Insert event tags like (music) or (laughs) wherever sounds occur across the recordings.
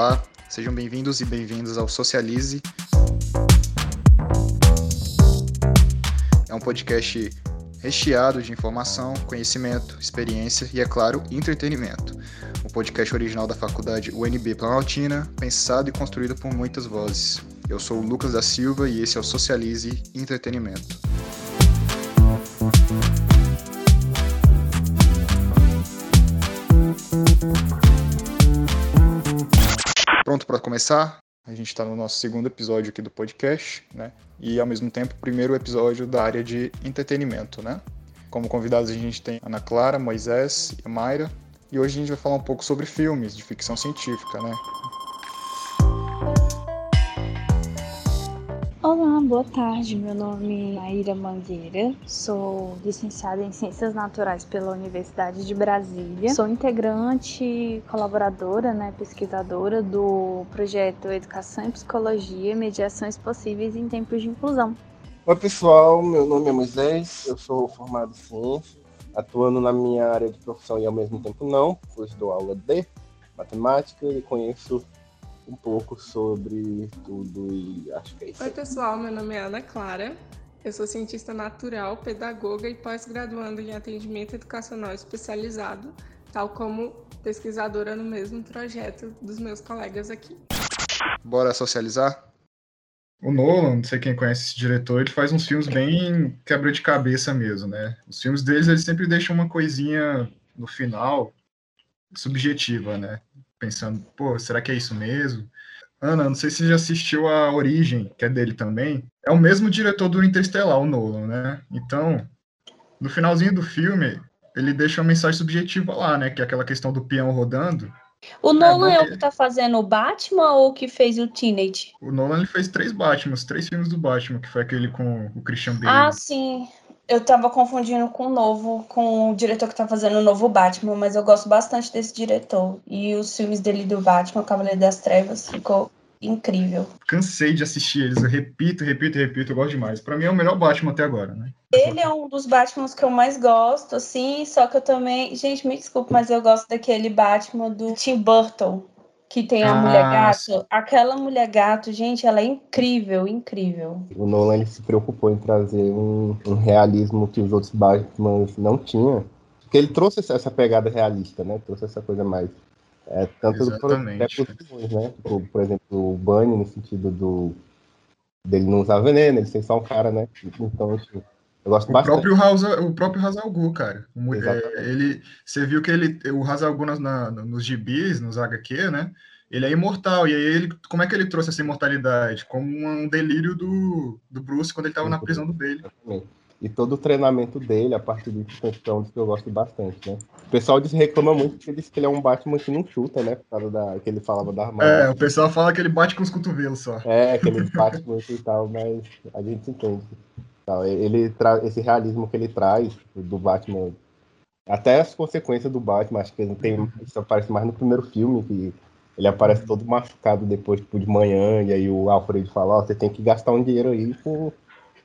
Olá, sejam bem-vindos e bem-vindas ao Socialize. É um podcast recheado de informação, conhecimento, experiência e, é claro, entretenimento. O podcast original da faculdade UNB Planaltina, pensado e construído por muitas vozes. Eu sou o Lucas da Silva e esse é o Socialize Entretenimento. Para começar? A gente está no nosso segundo episódio aqui do podcast, né? E ao mesmo tempo, primeiro episódio da área de entretenimento, né? Como convidados a gente tem Ana Clara, Moisés e Mayra. E hoje a gente vai falar um pouco sobre filmes de ficção científica, né? Olá, boa tarde. Meu nome é Aira Mangueira, sou licenciada em Ciências Naturais pela Universidade de Brasília. Sou integrante colaboradora, né, pesquisadora do projeto Educação e Psicologia Mediações Possíveis em Tempos de Inclusão. Oi, pessoal. Meu nome é Moisés, eu sou formado em Ciências, atuando na minha área de profissão e ao mesmo tempo não, pois dou aula de matemática e conheço um pouco sobre tudo e acho que é isso. Oi, pessoal, meu nome é Ana Clara. Eu sou cientista natural, pedagoga e pós-graduando em atendimento educacional especializado, tal como pesquisadora no mesmo projeto dos meus colegas aqui. Bora socializar? O Nolan, não sei quem conhece esse diretor, ele faz uns filmes bem quebra de cabeça mesmo, né? Os filmes deles, eles sempre deixam uma coisinha no final subjetiva, né? Pensando, pô, será que é isso mesmo? Ana, não sei se você já assistiu a Origem, que é dele também. É o mesmo diretor do Interstellar, o Nolan, né? Então, no finalzinho do filme, ele deixa uma mensagem subjetiva lá, né? Que é aquela questão do peão rodando. O Nolan é, é o que tá fazendo o Batman ou o que fez o Teenage? O Nolan ele fez três Batmans, três filmes do Batman, que foi aquele com o Christian Bale. Ah, sim. Eu tava confundindo com o novo, com o diretor que tá fazendo o novo Batman, mas eu gosto bastante desse diretor. E os filmes dele do Batman, Cavaleiro das Trevas, ficou incrível. Cansei de assistir eles, eu repito, repito, repito, eu gosto demais. Para mim é o melhor Batman até agora, né? Ele é um dos Batmans que eu mais gosto, assim, só que eu também, gente, me desculpe, mas eu gosto daquele Batman do Tim Burton, que tem a ah, mulher gato. Aquela mulher gato, gente, ela é incrível, incrível. O Nolan se preocupou em trazer um, um realismo que os outros Batman não tinham. Porque ele trouxe essa pegada realista, né? Trouxe essa coisa mais. É, tanto Exatamente. do filmes, né? Por, por, exemplo, o Bunny, no sentido do dele não usar veneno, ele ser só um cara, né? Então, tipo, eu gosto o bastante. Próprio House, o próprio Hazal Gu, cara. É, ele, você viu que ele, o Hazal Gu na, nos gibis, nos HQ, né? Ele é imortal. E aí, ele, como é que ele trouxe essa imortalidade? Como um delírio do, do Bruce quando ele estava na prisão do Bailey. E todo o treinamento dele, a partir de questão que eu gosto bastante, né? O pessoal diz, reclama muito porque diz que ele é um Batman que não chuta, né? Por causa da, que ele falava da armadura. É, o pessoal fala que ele bate com os cotovelos só. É, que ele bate muito e tal, mas a gente entende. Tal. Ele tra... Esse realismo que ele traz do Batman, até as consequências do Batman, acho que ele tem... isso aparece mais no primeiro filme, que ele aparece todo machucado depois, tipo, de manhã, e aí o Alfred fala, ó, oh, você tem que gastar um dinheiro aí com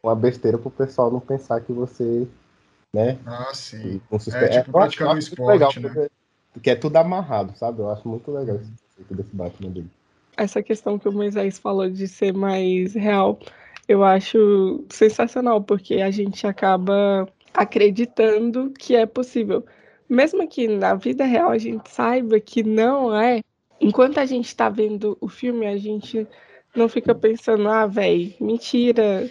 uma besteira pro pessoal não pensar que você, né? Ah, sim. Suspe... É, tipo, um esporte, legal, né? Porque, porque é tudo amarrado, sabe? Eu acho muito legal esse conceito desse Batman dele. Essa questão que o Moisés falou de ser mais real eu acho sensacional, porque a gente acaba acreditando que é possível. Mesmo que na vida real a gente saiba que não é, enquanto a gente está vendo o filme, a gente não fica pensando, ah, velho, mentira,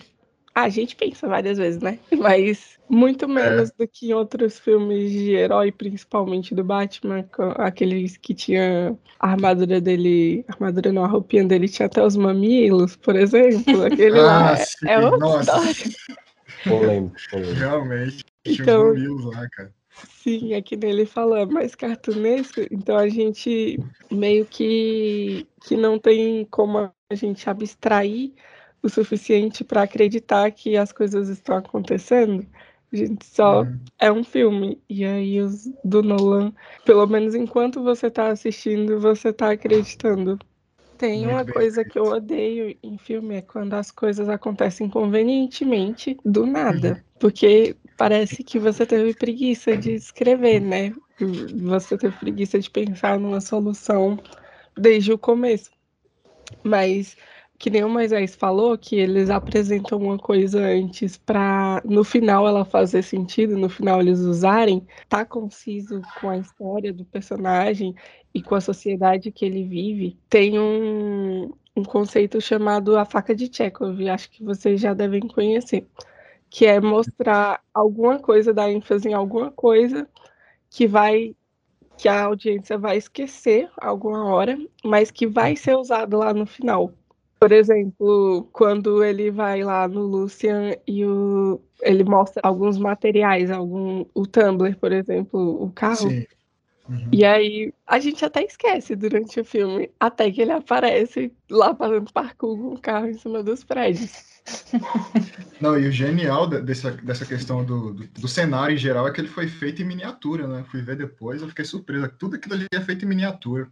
a gente pensa várias vezes, né? (laughs) Mas muito menos é. do que em outros filmes de herói, principalmente do Batman, aqueles que tinha a armadura dele, a armadura não, a roupinha dele tinha até os mamilos, por exemplo. (laughs) Aquele ah, lá é, sim. é outra história. Polêmico, polêmico. Realmente, tinha então, os mamilos lá, cara. Sim, aqui nele fala é mais cartunesco, então a gente meio que, que não tem como a gente abstrair o suficiente para acreditar que as coisas estão acontecendo. A gente só uhum. é um filme. E aí os do Nolan, pelo menos enquanto você está assistindo, você está acreditando. Tem uma coisa que eu odeio em filme é quando as coisas acontecem convenientemente do nada. Uhum. Porque parece que você teve preguiça de escrever, né? Você teve preguiça de pensar numa solução desde o começo. Mas que nem o Moisés falou, que eles apresentam uma coisa antes para no final ela fazer sentido, no final eles usarem, tá conciso com a história do personagem e com a sociedade que ele vive. Tem um, um conceito chamado a faca de Chekhov, acho que vocês já devem conhecer, que é mostrar alguma coisa, dar ênfase em alguma coisa que vai que a audiência vai esquecer alguma hora, mas que vai ser usado lá no final. Por exemplo, quando ele vai lá no Lucian e o, ele mostra alguns materiais, algum, o Tumblr, por exemplo, o carro. Sim. Uhum. E aí a gente até esquece durante o filme, até que ele aparece lá fazendo parkour com o carro em cima dos prédios. (laughs) Não, e o genial dessa, dessa questão do, do, do, cenário em geral é que ele foi feito em miniatura, né? Fui ver depois, eu fiquei surpresa. Tudo aquilo ali é feito em miniatura.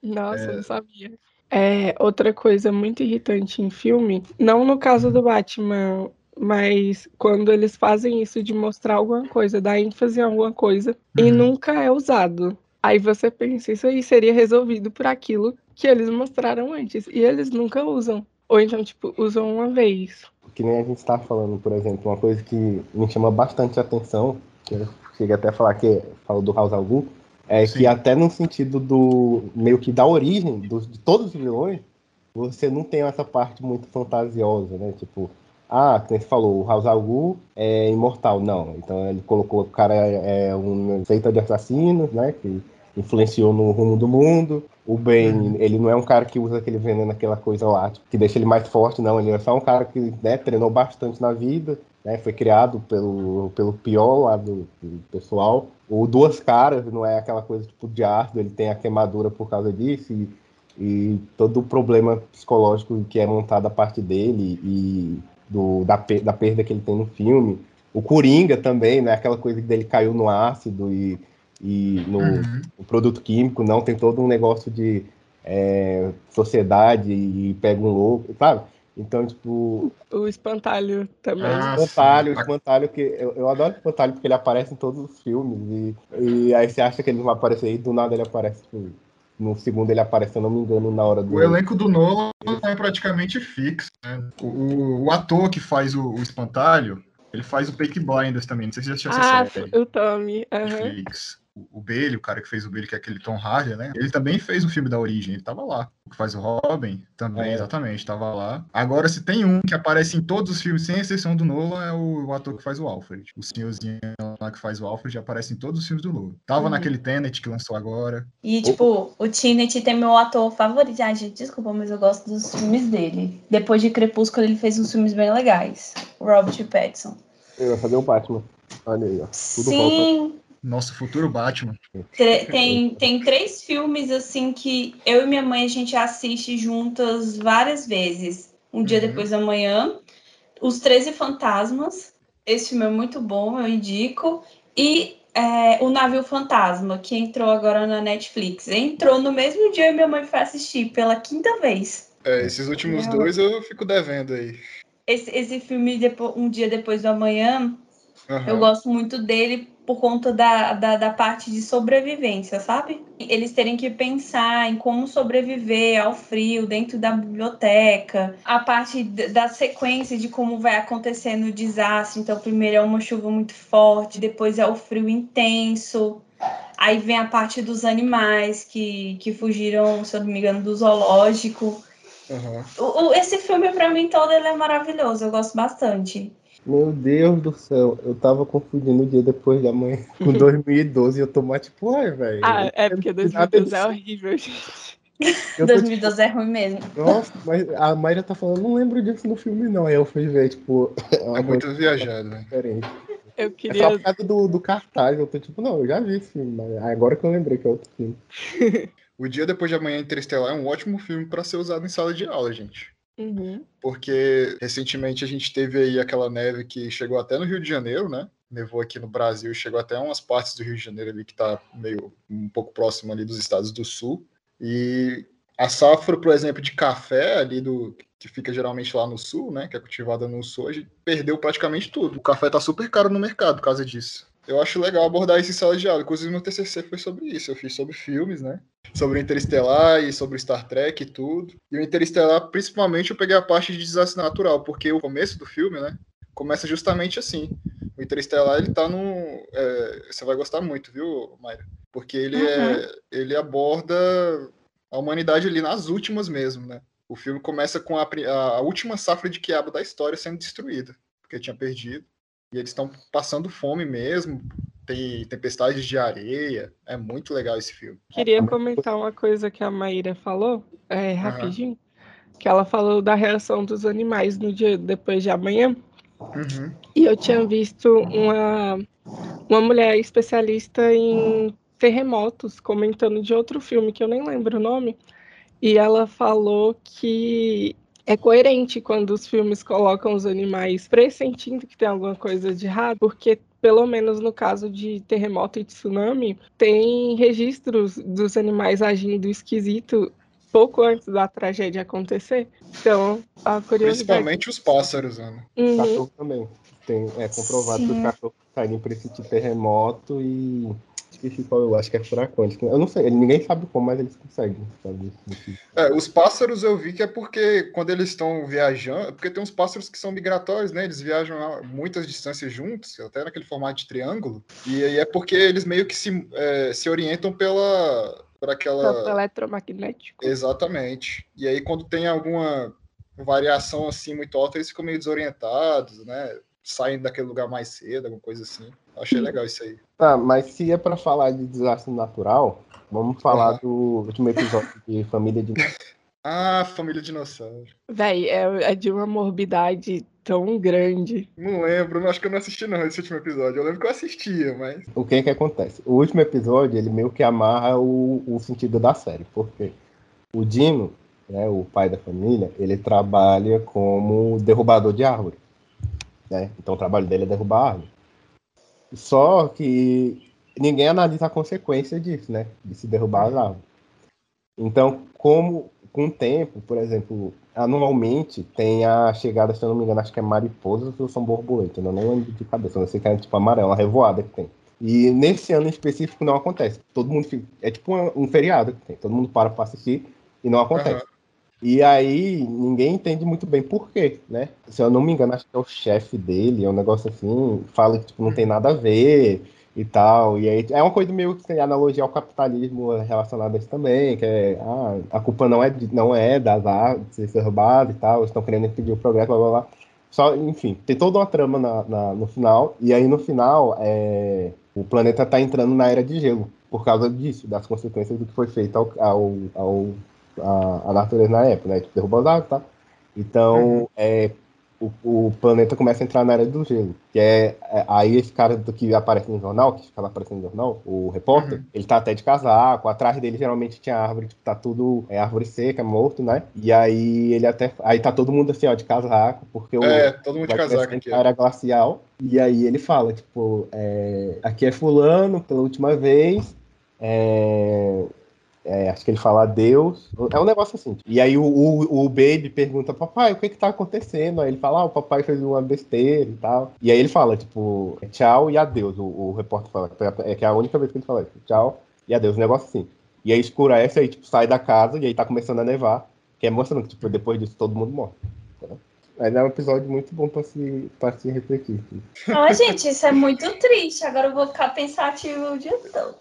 Nossa, é... eu não sabia. É, outra coisa muito irritante em filme, não no caso do Batman, mas quando eles fazem isso de mostrar alguma coisa, dar ênfase em alguma coisa, uhum. e nunca é usado. Aí você pensa, isso aí seria resolvido por aquilo que eles mostraram antes, e eles nunca usam. Ou então, tipo, usam uma vez. Que nem a gente está falando, por exemplo, uma coisa que me chama bastante atenção, que eu cheguei até a falar que falou do House Algum, é Sim. que até no sentido do meio que da origem dos, de todos os vilões, você não tem essa parte muito fantasiosa, né? Tipo, ah, como você falou, o House Algu é imortal. Não, então ele colocou o cara é, é um feita de assassinos, né? Que influenciou no rumo do mundo. O Ben, uhum. ele não é um cara que usa aquele veneno, aquela coisa lá, que deixa ele mais forte, não. Ele é só um cara que né, treinou bastante na vida, né? Foi criado pelo, pelo pior lá do, do pessoal o Duas Caras não é aquela coisa tipo de ácido, ele tem a queimadura por causa disso e, e todo o problema psicológico que é montado a parte dele e do, da, da perda que ele tem no filme. O Coringa também, né? Aquela coisa dele caiu no ácido e, e no, uhum. no produto químico, não, tem todo um negócio de é, sociedade e pega um louco, sabe? Então, tipo. O espantalho também. Ah, o espantalho, o espantalho que. Eu, eu adoro o espantalho porque ele aparece em todos os filmes. E, e aí você acha que ele não vai aparecer e do nada ele aparece. Tipo, no segundo ele aparece, se eu não me engano, na hora do. O elenco do Nolan é praticamente fixo. Né? O, o, ator que faz o, o, espantalho, ele faz o Peaky Blinders também. Não sei se você já assistiu ah, essa série. O Tommy. Uhum. Netflix o Bailey, o cara que fez o Bailey, que é aquele Tom Hardy, né? Ele também fez o filme da origem, ele tava lá. O que faz o Robin também, é. exatamente, tava lá. Agora, se tem um que aparece em todos os filmes, sem exceção do Nolan, é o, o ator que faz o Alfred. O senhorzinho lá que faz o Alfred aparece em todos os filmes do Nolan. Tava uhum. naquele Tenet que lançou agora. E, tipo, o Tenet tem meu ator favorito. Ah, gente, desculpa, mas eu gosto dos filmes dele. Depois de Crepúsculo, ele fez uns filmes bem legais. Robert Pattinson. Eu ia fazer o Batman. Olha aí, ó. Tudo Sim. Volta. Nosso futuro Batman. Tem, tem três filmes assim que eu e minha mãe a gente assiste juntas várias vezes. Um dia uhum. depois da manhã. Os Treze Fantasmas. Esse filme é muito bom, eu indico. E é, O Navio Fantasma, que entrou agora na Netflix. Entrou no mesmo dia e minha mãe foi assistir pela quinta vez. É, esses últimos dois eu fico devendo aí. Esse, esse filme, Um Dia Depois do Amanhã, uhum. eu gosto muito dele por conta da, da, da, parte de sobrevivência, sabe? Eles terem que pensar em como sobreviver ao frio dentro da biblioteca, a parte da sequência de como vai acontecendo o desastre. Então, primeiro é uma chuva muito forte, depois é o frio intenso. Aí vem a parte dos animais que, que fugiram, se eu não me engano, do zoológico. Uhum. O, o, esse filme, para mim, todo ele é maravilhoso. Eu gosto bastante. Meu Deus do céu, eu tava confundindo o dia depois da manhã (laughs) com 2012 e eu tô mais tipo, ai, velho. Ah, é porque 2012 é horrível, gente. 2012 tipo, é ruim mesmo. Nossa, mas a Mayra tá falando, não lembro disso no filme, não. Aí eu fui ver, tipo. (laughs) É, é muito viajado, né? Diferente. Eu queria. É só por causa do, do cartaz. Eu tô tipo, não, eu já vi esse filme, mas agora que eu lembrei que é outro filme. (laughs) o Dia Depois de Amanhã Interestelar é um ótimo filme para ser usado em sala de aula, gente. Uhum. Porque recentemente a gente teve aí aquela neve que chegou até no Rio de Janeiro, né? Nevou aqui no Brasil, chegou até umas partes do Rio de Janeiro ali que tá meio um pouco próximo ali dos estados do sul. E a safra, por exemplo, de café ali do que fica geralmente lá no sul, né, que é cultivada no sul, gente perdeu praticamente tudo. O café tá super caro no mercado por causa disso. Eu acho legal abordar isso em sala de aula. Inclusive, meu TCC foi sobre isso. Eu fiz sobre filmes, né? sobre o Interestelar e sobre Star Trek e tudo. E o Interestelar, principalmente, eu peguei a parte de desastre natural, porque o começo do filme, né, começa justamente assim. O Interestelar, ele tá num... É, você vai gostar muito, viu, Mayra? Porque ele, uhum. é, ele aborda a humanidade ali nas últimas mesmo, né? O filme começa com a, a última safra de quiabo da história sendo destruída, porque tinha perdido. E eles estão passando fome mesmo, tem tempestades de areia. É muito legal esse filme. Queria comentar uma coisa que a Maíra falou, é, rapidinho. Uhum. Que ela falou da reação dos animais no dia depois de amanhã. Uhum. E eu tinha visto uma, uma mulher especialista em terremotos comentando de outro filme que eu nem lembro o nome. E ela falou que é coerente quando os filmes colocam os animais pressentindo que tem alguma coisa de errado, porque pelo menos no caso de terremoto e tsunami, tem registros dos animais agindo esquisito pouco antes da tragédia acontecer. Então, a curiosidade... Principalmente os pássaros, Ana. Uhum. Cachorro também. Tem, é comprovado Sim. que os cachorros caem para esse terremoto e esqueci qual eu acho que é furacão. Eu não sei, ninguém sabe como, mas eles conseguem. Sabe? É, os pássaros eu vi que é porque quando eles estão viajando, porque tem uns pássaros que são migratórios, né? Eles viajam muitas distâncias juntos, até naquele formato de triângulo. E aí é porque eles meio que se, é, se orientam pela. Por aquela. Campo eletromagnético. Exatamente. E aí, quando tem alguma variação assim muito alta, eles ficam meio desorientados, né? Saem daquele lugar mais cedo, alguma coisa assim. Achei legal isso aí. (laughs) Tá, mas se é para falar de desastre natural, vamos falar uhum. do último episódio de Família de Ah, Família Dinossauro. Véi, é, é, de uma morbidade tão grande. Não lembro, acho que eu não assisti não esse último episódio. Eu lembro que eu assistia, mas. O que é que acontece? O último episódio, ele meio que amarra o, o sentido da série. Porque o Dino, né, o pai da família, ele trabalha como derrubador de árvore. Né? Então o trabalho dele é derrubar árvore. Só que ninguém analisa a consequência disso, né? De se derrubar as árvores. Então, como com o tempo, por exemplo, anualmente tem a chegada, se eu não me engano, acho que é mariposas ou são borboletas, eu não lembro de cabeça, não sei que é tipo amarela, revoada que tem. E nesse ano em específico não acontece. Todo mundo fica, é tipo um feriado que tem, todo mundo para para assistir e não acontece. Uhum. E aí ninguém entende muito bem por quê, né? Se eu não me engano, acho que é o chefe dele, é um negócio assim, fala que tipo, não tem nada a ver e tal. E aí é uma coisa meio que tem analogia ao capitalismo relacionado a isso também, que é ah, a culpa não é, não é das artes roubadas e tal, estão querendo impedir o progresso, blá blá blá. Só, enfim, tem toda uma trama na, na, no final, e aí no final é, o planeta está entrando na era de gelo, por causa disso, das consequências do que foi feito ao, ao, ao a, a natureza na época, né? Tipo, derrubou as árvores, tá? Então, uhum. é, o, o, planeta começa a entrar na área do gelo. Que é, é, aí esse cara do que aparece no jornal, que fica aparecendo no jornal, o repórter, uhum. ele tá até de casaco, atrás dele geralmente tinha árvore, tipo, tá tudo é árvore seca, morto, né? E aí ele até. Aí tá todo mundo assim, ó, de casaco, porque o. É, todo mundo de casaco aqui. Era glacial. E aí ele fala, tipo, é, aqui é fulano pela última vez. É, é, acho que ele fala Deus. É um negócio assim. E aí o, o, o, Baby pergunta, papai, o que que tá acontecendo? Aí ele fala, ah, o papai fez uma besteira e tal. E aí ele fala, tipo, tchau e adeus. O, o repórter fala, é que é a única vez que ele fala isso, tchau e adeus. Um negócio assim. E aí escurece, aí tipo, sai da casa e aí tá começando a nevar. Que é mostrando que, tipo, depois disso todo mundo morre. Mas é um episódio muito bom pra se, pra se refletir. Ah, gente, isso é muito triste. Agora eu vou ficar pensativo o dia todo.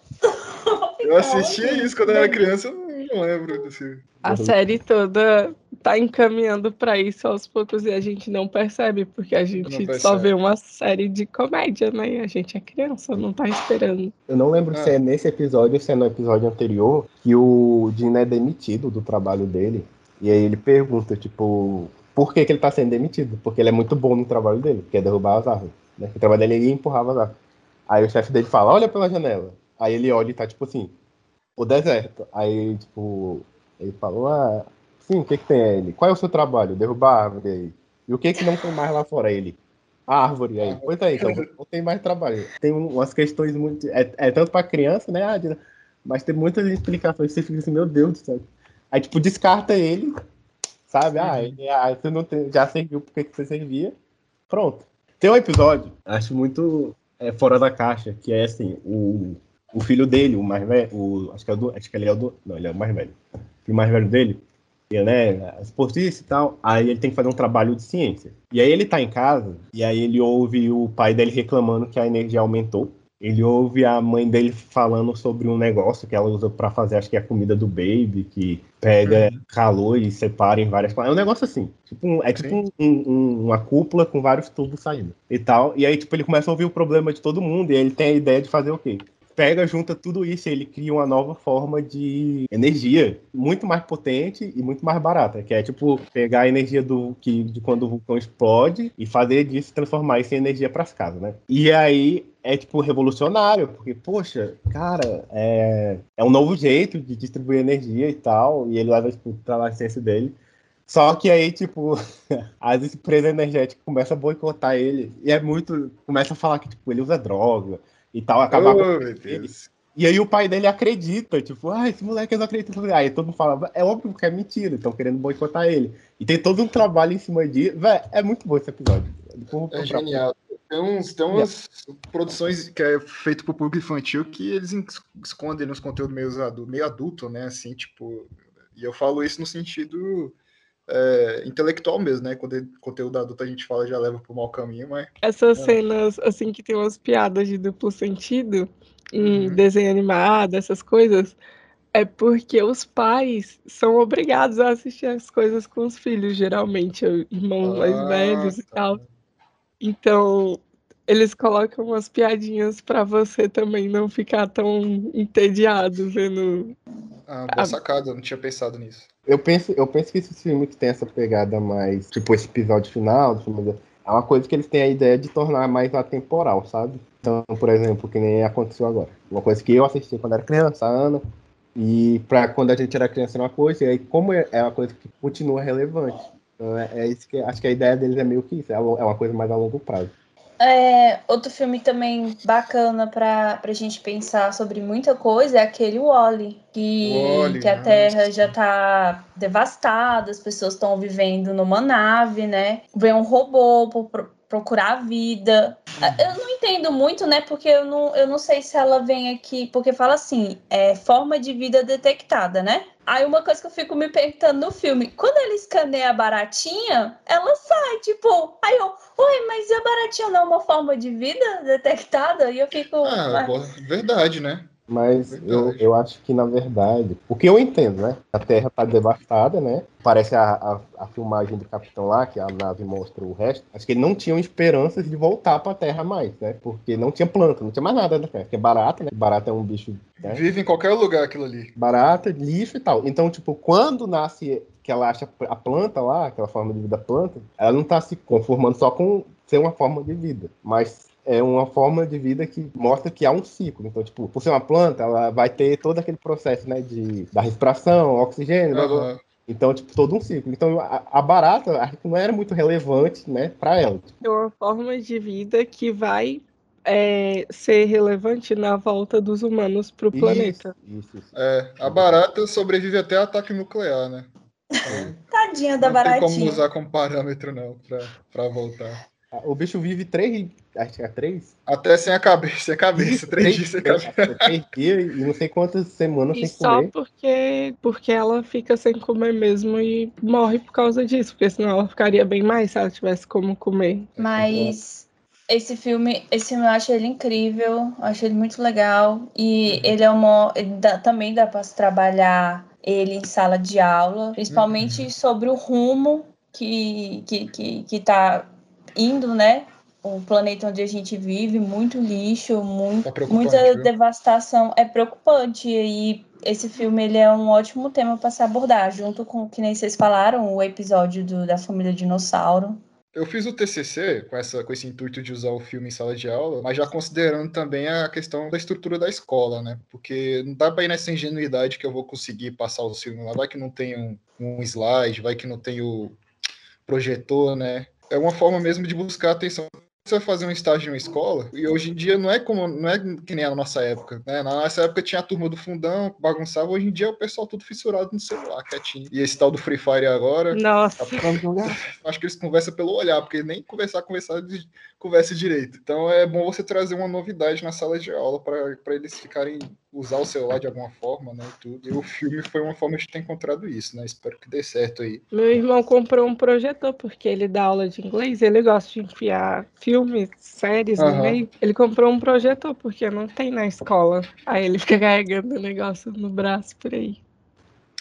Eu assistia isso quando eu era criança, eu não lembro desse. A série toda tá encaminhando para isso aos poucos e a gente não percebe, porque a gente só vê uma série de comédia, né? E a gente é criança, não tá esperando. Eu não lembro ah. se é nesse episódio ou se é no episódio anterior que o Dino é demitido do trabalho dele. E aí ele pergunta, tipo, por que, que ele tá sendo demitido? Porque ele é muito bom no trabalho dele, que é derrubar as árvores. Né? O trabalho dele é empurrava as árvores. Aí o chefe dele fala, olha pela janela. Aí ele olha e tá tipo assim, o deserto. Aí, tipo, ele falou, ah, sim, o que que tem ele? Qual é o seu trabalho? Derrubar árvore aí. E o que que não tem mais lá fora? Ele, a árvore aí. Pois aí, então não tem mais trabalho. Tem umas questões muito. É, é tanto pra criança, né, Adina? Mas tem muitas explicações que você fica assim, meu Deus do céu. Aí, tipo, descarta ele, sabe? Ah, ele, ah você não tem, já serviu porque que você servia. Pronto. Tem um episódio, acho muito é, fora da caixa, que é assim, o, o filho dele, o mais velho, o, acho, que é do, acho que ele é o do. Não, ele é o mais velho. O filho mais velho dele, ele né, é esportista e tal, aí ele tem que fazer um trabalho de ciência. E aí ele tá em casa, e aí ele ouve o pai dele reclamando que a energia aumentou. Ele ouve a mãe dele falando sobre um negócio que ela usa para fazer, acho que é a comida do baby, que pega uhum. calor e separa em várias. É um negócio assim. Tipo um, é tipo um, um, uma cúpula com vários tubos saindo e tal. E aí, tipo, ele começa a ouvir o problema de todo mundo e ele tem a ideia de fazer o quê? Pega, junta tudo isso e ele cria uma nova forma de energia muito mais potente e muito mais barata, que é tipo pegar a energia do que de quando o vulcão explode e fazer disso transformar isso em energia para as casas, né? E aí é tipo revolucionário, porque poxa, cara, é, é um novo jeito de distribuir energia e tal, e ele leva tipo, para a ciência dele. Só que aí, tipo, (laughs) as empresas energéticas começam a boicotar ele. E é muito. Começa a falar que, tipo, ele usa droga e tal, acabar oh, E aí o pai dele acredita, tipo, ah, esse moleque não acredita. Aí todo mundo fala, é óbvio que é mentira, estão querendo boicotar ele. E tem todo um trabalho em cima disso. Véi, é muito bom esse episódio. É genial. Tem, uns, tem umas produções que é feito pro público infantil que eles escondem nos conteúdos meio adulto, meio adulto, né? Assim, tipo. E eu falo isso no sentido é, intelectual mesmo, né? Quando é conteúdo adulto a gente fala já leva pro mau caminho, mas. Essas é. cenas, assim, que tem umas piadas de duplo sentido em uhum. desenho animado, essas coisas, é porque os pais são obrigados a assistir as coisas com os filhos, geralmente, irmãos ah, mais velhos e tá. tal. Então, eles colocam umas piadinhas para você também não ficar tão entediado vendo. Ah, boa a... sacada, eu não tinha pensado nisso. Eu penso, eu penso que esse filme que tem essa pegada mais, tipo, esse episódio final, é uma coisa que eles têm a ideia de tornar mais atemporal, sabe? Então, por exemplo, que nem aconteceu agora. Uma coisa que eu assisti quando era criança, a Ana, e para quando a gente era criança era uma coisa, e aí como é, é uma coisa que continua relevante. Então, é, é isso que acho que a ideia deles é meio que isso, é, é uma coisa mais a longo prazo. É, outro filme também bacana para a gente pensar sobre muita coisa é aquele Wally, que, Wally, que a Terra já está devastada, as pessoas estão vivendo numa nave, né? Vem um robô procurar a vida. Eu não entendo muito, né? Porque eu não, eu não sei se ela vem aqui, porque fala assim, é forma de vida detectada, né? Aí uma coisa que eu fico me perguntando no filme, quando ele escaneia a baratinha, ela sai, tipo, aí eu, oi, mas a baratinha não é uma forma de vida detectada? E eu fico. Ah, mas... verdade, né? Mas eu, eu acho que, na verdade, o que eu entendo, né? A Terra tá devastada, né? Parece a, a, a, filmagem do Capitão lá, que a nave mostra o resto. Acho que eles não tinham esperanças de voltar pra Terra mais, né? Porque não tinha planta, não tinha mais nada na Terra. Porque é barata, né? Barata é um bicho. Né? Vive em qualquer lugar aquilo ali. Barata, lixo e tal. Então, tipo, quando nasce que ela acha a planta lá, aquela forma de vida planta, ela não tá se conformando só com ser uma forma de vida, mas é uma forma de vida que mostra que há um ciclo. Então, tipo, por ser uma planta, ela vai ter todo aquele processo, né, de, da respiração, oxigênio, uhum. blá, blá. Então, tipo, todo um ciclo. Então, a, a barata, acho que não era muito relevante, né, para ela. É uma forma de vida que vai é, ser relevante na volta dos humanos para o planeta. Isso, isso. É, a barata sobrevive até ataque nuclear, né? Tadinha da baratinha. Não tem como usar como parâmetro, não, para voltar. O bicho vive três. Acho que é três? Até sem a cabeça, sem a cabeça, três, dias sem cabeça. Três dias e não sei quantas semanas e sem comer. Só porque, porque ela fica sem comer mesmo e morre por causa disso, porque senão ela ficaria bem mais se ela tivesse como comer. Mas esse filme, esse filme eu acho ele incrível, eu acho ele muito legal. E uhum. ele é uma. Ele dá, também dá para trabalhar ele em sala de aula, principalmente uhum. sobre o rumo que, que, que, que tá indo, né? O planeta onde a gente vive, muito lixo, muito, é muita viu? devastação. É preocupante. E esse filme ele é um ótimo tema para se abordar, junto com, que nem vocês falaram, o episódio do, da família dinossauro. Eu fiz o TCC com, essa, com esse intuito de usar o filme em sala de aula, mas já considerando também a questão da estrutura da escola, né? Porque não dá para ir nessa ingenuidade que eu vou conseguir passar o filme lá. Vai que não tem um, um slide, vai que não tem o projetor, né? é uma forma mesmo de buscar a atenção vai fazer um estágio em uma escola, e hoje em dia não é como não é que nem a nossa época, né? Na nossa época tinha a turma do fundão, bagunçava, hoje em dia é o pessoal tudo fissurado no celular, quietinho. E esse tal do Free Fire agora. Nossa. (laughs) Acho que eles conversam pelo olhar, porque nem conversar, conversar de conversa direito. Então é bom você trazer uma novidade na sala de aula para eles ficarem usar o celular de alguma forma, né? E tudo. E o filme foi uma forma de ter encontrado isso, né? Espero que dê certo aí. Meu irmão comprou um projetor porque ele dá aula de inglês, ele gosta de enfiar filmes, séries uhum. no meio. Ele comprou um projetor porque não tem na escola. Aí ele (laughs) fica carregando o negócio no braço por aí.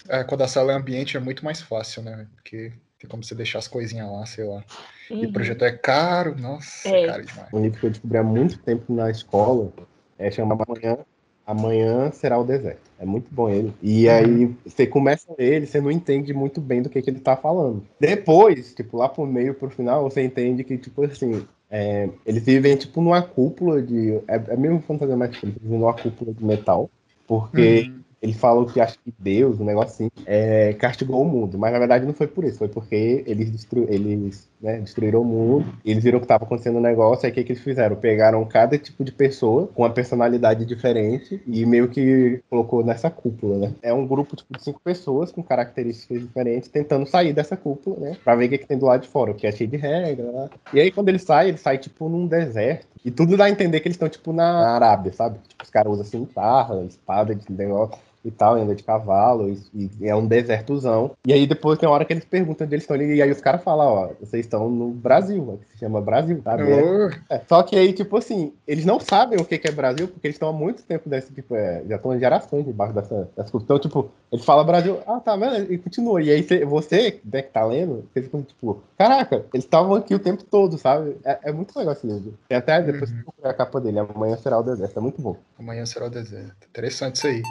É, quando a sala é ambiente é muito mais fácil, né? Porque tem como você deixar as coisinhas lá, sei lá. Uhum. E o projetor é caro, nossa, é, caro demais. Um livro que eu descobri há muito tempo na escola é chamado Amanhã Amanhã será o deserto. É muito bom ele. E aí você começa ele, você não entende muito bem do que, que ele tá falando. Depois, tipo, lá pro meio, pro final, você entende que, tipo assim, é, eles vivem, tipo, numa cúpula de. É, é mesmo fantasia mais eles vivem numa cúpula de metal. Porque uhum. Ele falou que acho que Deus, um negócio assim, é, castigou o mundo. Mas na verdade não foi por isso, foi porque eles, destru eles né, destruíram o mundo, eles viram que estava acontecendo um negócio, aí o que, que eles fizeram? Pegaram cada tipo de pessoa com uma personalidade diferente e meio que colocou nessa cúpula, né? É um grupo tipo, de cinco pessoas com características diferentes tentando sair dessa cúpula, né? Pra ver o que, que tem do lado de fora, que é cheio de regra. Né? E aí quando ele sai, ele sai tipo num deserto. E tudo dá a entender que eles estão tipo na Arábia, sabe? Tipo, os caras usam cintarra, espada de negócio e tal, anda de cavalo, e, e, é um desertozão. E aí depois tem uma hora que eles perguntam onde eles estão ali, e aí os caras falam, ó, vocês estão no Brasil, que se chama Brasil? Oh. É, só que aí, tipo assim, eles não sabem o que, que é Brasil, porque eles estão há muito tempo desse, tipo, é, já estão gerações debaixo dessa, dessa Então, tipo, ele fala Brasil, ah, tá, vendo? E continua. E aí você, né, que tá lendo, você fica tipo, caraca, eles estavam aqui o tempo todo, sabe? É, é muito legal esse livro. Tem até depois uhum. a capa dele, Amanhã Será o Deserto, é muito bom. Amanhã Será o Deserto. Interessante isso aí.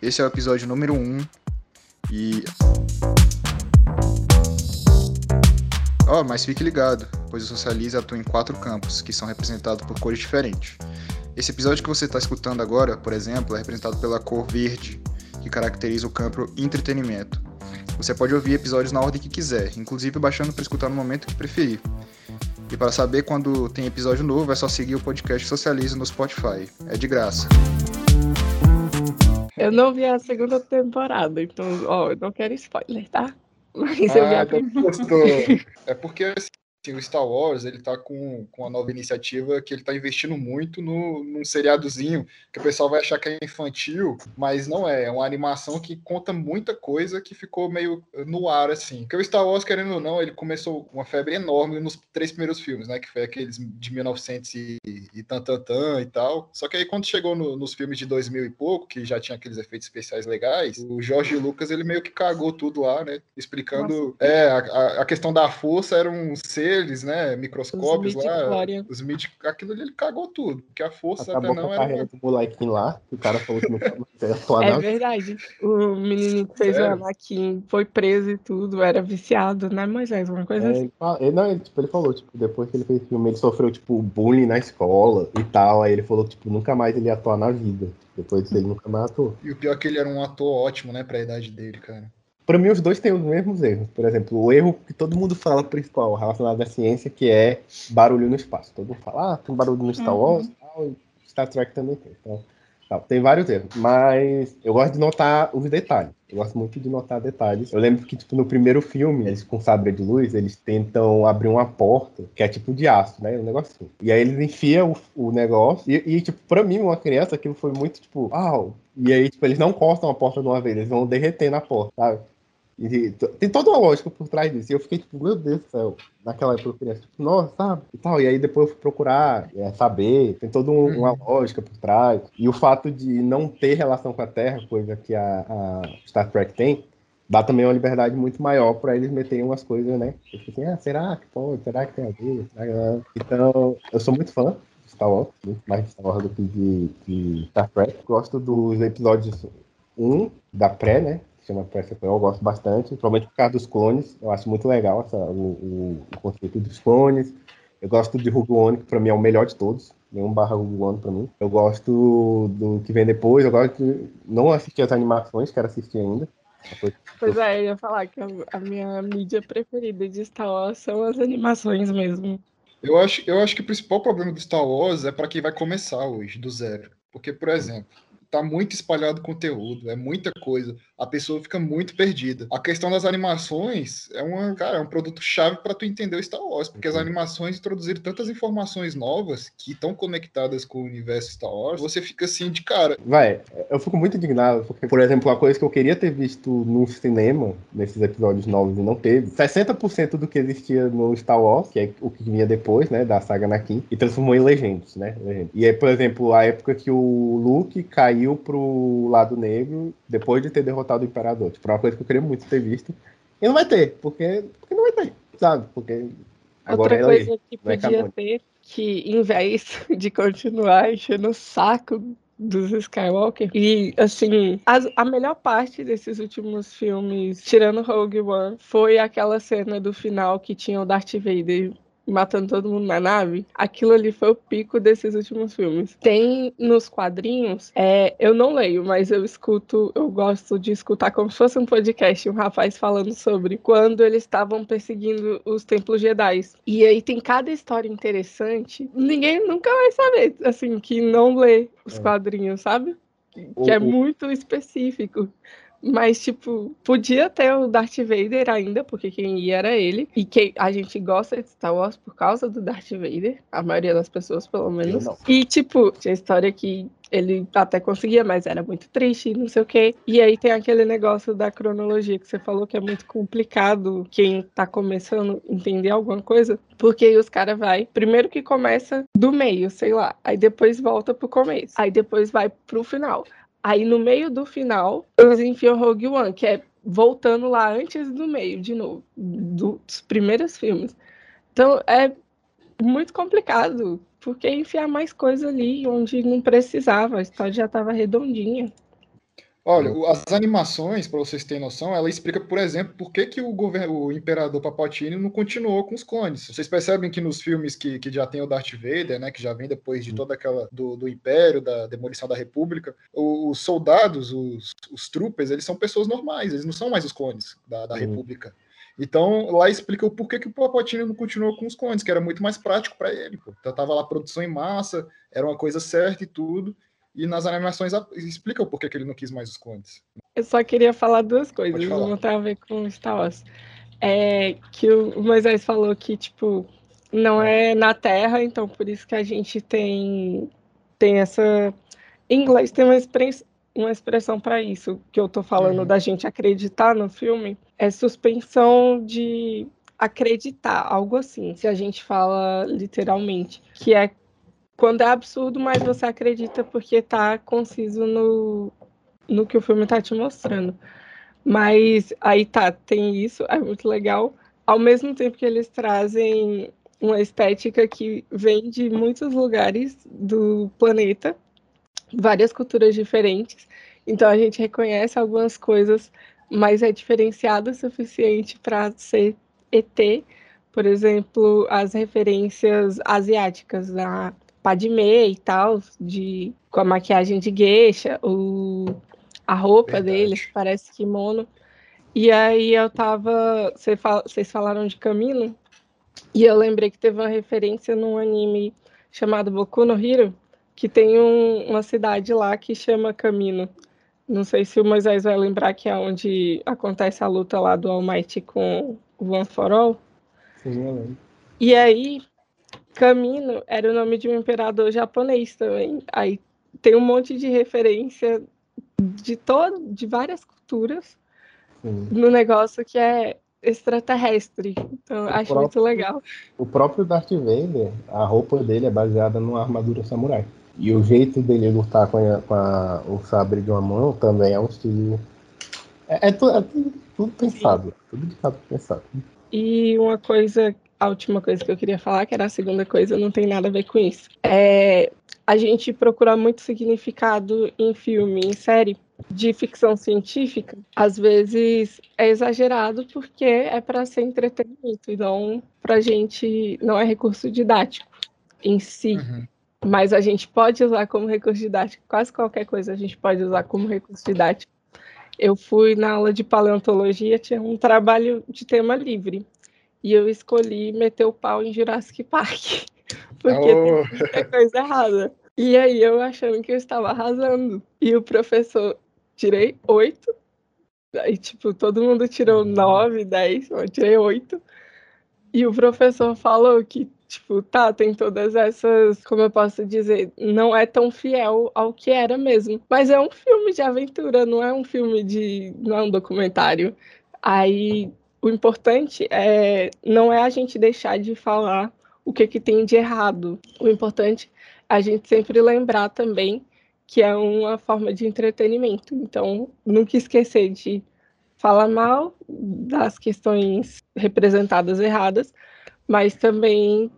Esse é o episódio número 1 um, e. Ó, oh, mas fique ligado, pois o Socialize atua em quatro campos, que são representados por cores diferentes. Esse episódio que você está escutando agora, por exemplo, é representado pela cor verde, que caracteriza o campo entretenimento. Você pode ouvir episódios na ordem que quiser, inclusive baixando para escutar no momento que preferir. E para saber quando tem episódio novo, é só seguir o podcast Socialize no Spotify. É de graça. Eu não vi a segunda temporada, então, ó, eu não quero spoiler, tá? Mas ah, eu vi a primeira. É porque o Star Wars ele tá com, com a nova iniciativa que ele tá investindo muito no, num seriadozinho que o pessoal vai achar que é infantil, mas não é. É uma animação que conta muita coisa que ficou meio no ar, assim. Porque o Star Wars, querendo ou não, ele começou uma febre enorme nos três primeiros filmes, né? Que foi aqueles de 1900 e, e tan, tan, tan e tal. Só que aí quando chegou no, nos filmes de 2000 e pouco, que já tinha aqueles efeitos especiais legais, o Jorge Lucas ele meio que cagou tudo lá, né? Explicando. Nossa. É, a, a questão da força era um ser eles, né, microscópios os lá, os mid, aquilo ali ele cagou tudo, porque a força Acabou até não era... do molequinho lá, que o cara falou que não É verdade, o menino que fez o Anakin foi preso e tudo, era viciado, né, Moisés, uma coisa é, assim. Ele, não, ele, tipo, ele falou, tipo, depois que ele fez o filme, ele sofreu, tipo, bullying na escola e tal, aí ele falou, tipo, nunca mais ele ia atuar na vida, depois disso ele nunca mais atuou. E o pior é que ele era um ator ótimo, né, pra idade dele, cara. Para mim, os dois têm os mesmos erros. Por exemplo, o erro que todo mundo fala principal relacionado à ciência, que é barulho no espaço. Todo mundo fala, ah, tem barulho no Star Wars, uhum. tal, Star Trek também tem. Então, tem vários erros. Mas eu gosto de notar os detalhes. Eu gosto muito de notar detalhes. Eu lembro que, tipo, no primeiro filme, eles com sabre de luz, eles tentam abrir uma porta, que é tipo de aço, né? Um negocinho. E aí eles enfiam o, o negócio. E, e, tipo, pra mim, uma criança, aquilo foi muito, tipo, uau. E aí, tipo, eles não cortam a porta de uma vez, eles vão derreter na porta, sabe? E tem toda uma lógica por trás disso. E eu fiquei tipo, meu Deus do céu. Naquela época eu criança, tipo, nossa, sabe? E tal. E aí depois eu fui procurar é, saber. Tem toda um, uma uhum. lógica por trás. E o fato de não ter relação com a Terra, coisa que a, a Star Trek tem, dá também uma liberdade muito maior para eles meterem umas coisas, né? Eu fico assim, ah, será que pode? Será que tem a ver? Então, eu sou muito fã de Star Wars, muito mais de Star Wars do que de, de Star Trek. Gosto dos episódios 1 da pré, né? Chama Press eu gosto bastante, principalmente por causa dos clones. Eu acho muito legal essa, o, o, conceito dos clones. Eu gosto de Rogue One, que para mim é o melhor de todos. nenhum barra Rogue One pra mim. Eu gosto do que vem depois, eu gosto de não assistir as animações, quero assistir ainda. Pois é, eu ia falar que a minha mídia preferida de Star Wars são as animações mesmo. Eu acho, eu acho que o principal problema do Star Wars é para quem vai começar hoje, do zero. Porque, por exemplo, tá muito espalhado conteúdo, é muita coisa. A pessoa fica muito perdida. A questão das animações é uma, cara, é um produto chave para tu entender o Star Wars, porque as uhum. animações introduziram tantas informações novas que estão conectadas com o universo Star Wars, você fica assim de cara. Vai, eu fico muito indignado, porque, por exemplo, uma coisa que eu queria ter visto no cinema, nesses episódios novos e não teve, 60% do que existia no Star Wars, que é o que vinha depois, né, da saga Anakin, e transformou em Legends, né? E aí, por exemplo, a época que o Luke caiu caiu pro lado negro depois de ter derrotado o Imperador. Tipo, é uma coisa que eu queria muito ter visto. E não vai ter, porque, porque não vai ter, sabe? Porque agora Outra coisa é, que podia é ter, que em vez (laughs) de continuar enchendo o saco dos Skywalker. E, assim, as, a melhor parte desses últimos filmes, tirando Rogue One, foi aquela cena do final que tinha o Darth Vader matando todo mundo na nave, aquilo ali foi o pico desses últimos filmes. Tem nos quadrinhos, é, eu não leio, mas eu escuto, eu gosto de escutar como se fosse um podcast, um rapaz falando sobre quando eles estavam perseguindo os templos Jedi. E aí tem cada história interessante. Ninguém nunca vai saber, assim, que não lê os é. quadrinhos, sabe? Que é muito específico. Mas, tipo, podia ter o Darth Vader ainda, porque quem ia era ele. E que a gente gosta de Star Wars por causa do Darth Vader. A maioria das pessoas, pelo menos. E, tipo, tinha história que ele até conseguia, mas era muito triste, não sei o quê. E aí tem aquele negócio da cronologia que você falou que é muito complicado quem tá começando a entender alguma coisa, porque aí os caras vai, primeiro que começa do meio, sei lá, aí depois volta pro começo, aí depois vai pro final. Aí no meio do final, eles enfiam Rogue One, que é voltando lá antes do meio, de novo, dos primeiros filmes. Então é muito complicado, porque enfiar mais coisa ali onde não precisava, a história já estava redondinha. Olha, as animações, para vocês terem noção, ela explica, por exemplo, por que, que o, governo, o imperador Papatini não continuou com os clones. Vocês percebem que nos filmes que, que já tem o Darth Vader, né, que já vem depois de toda aquela do, do Império, da demolição da República, os soldados, os, os troopers, eles são pessoas normais, eles não são mais os clones da, da República. Então, lá explica o porquê que o Papatini não continuou com os clones, que era muito mais prático para ele. Pô. Então, tava lá produção em massa, era uma coisa certa e tudo. E nas animações explica o porquê que ele não quis mais os clones. Eu só queria falar duas coisas, falar. não tem a ver com Star Wars. É que o Moisés falou que, tipo, não é na Terra, então por isso que a gente tem, tem essa. Em inglês tem uma, express, uma expressão para isso, que eu tô falando uhum. da gente acreditar no filme, é suspensão de acreditar, algo assim, se a gente fala literalmente, que é quando é absurdo, mas você acredita porque tá conciso no, no que o filme tá te mostrando. Mas aí tá, tem isso, é muito legal. Ao mesmo tempo que eles trazem uma estética que vem de muitos lugares do planeta, várias culturas diferentes. Então a gente reconhece algumas coisas, mas é diferenciado o suficiente para ser ET. Por exemplo, as referências asiáticas, a Padme e tal, de, com a maquiagem de geisha, o, a roupa Verdade. deles parece kimono. E aí eu tava. Vocês falaram de Camino, e eu lembrei que teve uma referência num anime chamado Boku no Hero, que tem um, uma cidade lá que chama Camino. Não sei se o Moisés vai lembrar que é onde acontece a luta lá do All Might com o One for All. Sim, eu lembro. E aí, Camino era o nome de um imperador japonês também. Aí tem um monte de referência de todo, de várias culturas Sim. no negócio que é extraterrestre. Então, o acho próprio, muito legal. O próprio Darth Vader, a roupa dele é baseada numa armadura samurai. E o jeito dele lutar com, a, com a, o sabre de uma mão também é um estilo. É, é, tu, é tudo, tudo, pensado. Sim. Tudo de fato pensado. E uma coisa a última coisa que eu queria falar, que era a segunda coisa, não tem nada a ver com isso. É, a gente procura muito significado em filme, em série de ficção científica. Às vezes é exagerado porque é para ser entretenimento, então para a gente não é recurso didático em si. Uhum. mas a gente pode usar como recurso didático, quase qualquer coisa a gente pode usar como recurso didático. Eu fui na aula de paleontologia, tinha um trabalho de tema livre, e eu escolhi meter o pau em Jurassic Park, (laughs) porque oh. tem muita coisa errada. E aí eu achando que eu estava arrasando, e o professor, tirei oito, aí tipo, todo mundo tirou nove, dez, eu tirei oito, e o professor falou que Tipo, tá, tem todas essas, como eu posso dizer, não é tão fiel ao que era mesmo. Mas é um filme de aventura, não é um filme de. não é um documentário. Aí o importante é não é a gente deixar de falar o que, que tem de errado. O importante é a gente sempre lembrar também que é uma forma de entretenimento. Então, nunca esquecer de falar mal das questões representadas erradas, mas também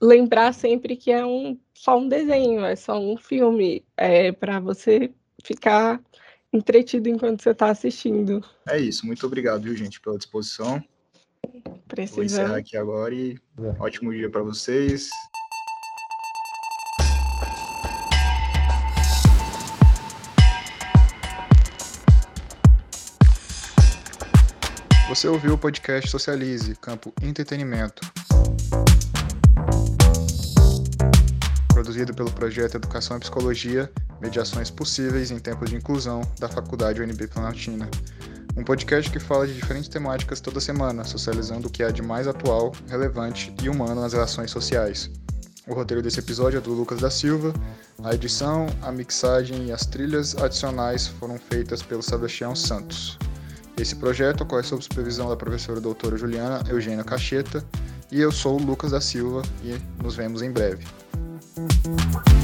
lembrar sempre que é um só um desenho, é só um filme, é para você ficar entretido enquanto você está assistindo. É isso, muito obrigado, viu, gente, pela disposição. Precisamos. Vou encerrar aqui agora e é. ótimo dia para vocês. Você ouviu o podcast Socialize, Campo Entretenimento. Produzido pelo projeto Educação e Psicologia, Mediações Possíveis em Tempos de Inclusão, da Faculdade UNB Planaltina. Um podcast que fala de diferentes temáticas toda semana, socializando o que há de mais atual, relevante e humano nas relações sociais. O roteiro desse episódio é do Lucas da Silva, a edição, a mixagem e as trilhas adicionais foram feitas pelo Sebastião Santos. Esse projeto ocorre sob supervisão da professora doutora Juliana Eugênia Cacheta e eu sou o Lucas da Silva e nos vemos em breve. Mm-hmm.